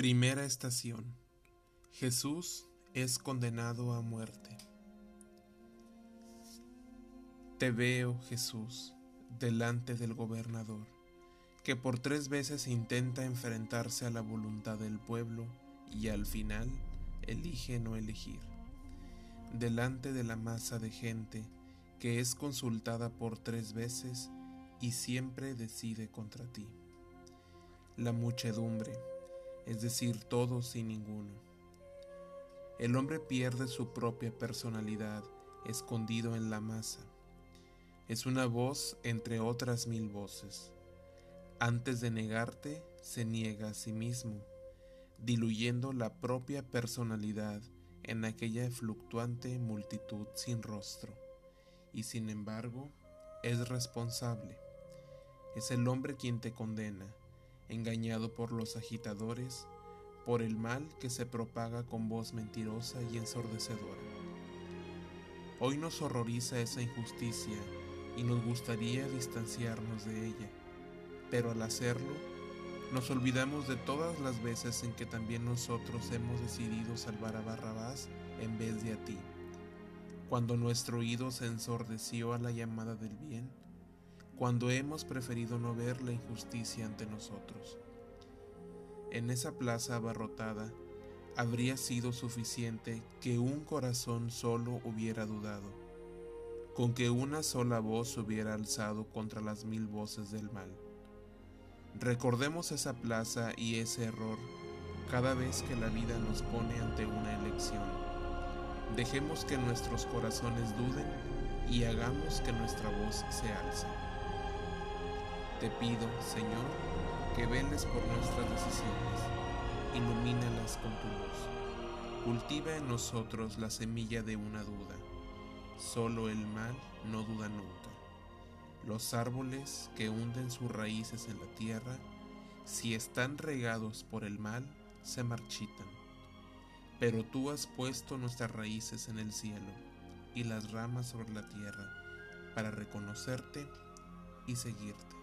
Primera estación. Jesús es condenado a muerte. Te veo, Jesús, delante del gobernador, que por tres veces intenta enfrentarse a la voluntad del pueblo y al final elige no elegir. Delante de la masa de gente que es consultada por tres veces y siempre decide contra ti. La muchedumbre, es decir, todos y ninguno. El hombre pierde su propia personalidad escondido en la masa. Es una voz entre otras mil voces. Antes de negarte, se niega a sí mismo, diluyendo la propia personalidad en aquella fluctuante multitud sin rostro, y sin embargo es responsable. Es el hombre quien te condena, engañado por los agitadores, por el mal que se propaga con voz mentirosa y ensordecedora. Hoy nos horroriza esa injusticia y nos gustaría distanciarnos de ella, pero al hacerlo, nos olvidamos de todas las veces en que también nosotros hemos decidido salvar a Barrabás en vez de a ti, cuando nuestro oído se ensordeció a la llamada del bien, cuando hemos preferido no ver la injusticia ante nosotros. En esa plaza abarrotada habría sido suficiente que un corazón solo hubiera dudado, con que una sola voz hubiera alzado contra las mil voces del mal. Recordemos esa plaza y ese error cada vez que la vida nos pone ante una elección. Dejemos que nuestros corazones duden y hagamos que nuestra voz se alce. Te pido, Señor, que veles por nuestras decisiones, ilumínalas con tu luz. Cultiva en nosotros la semilla de una duda. Solo el mal no duda nunca. Los árboles que hunden sus raíces en la tierra, si están regados por el mal, se marchitan. Pero tú has puesto nuestras raíces en el cielo y las ramas sobre la tierra para reconocerte y seguirte.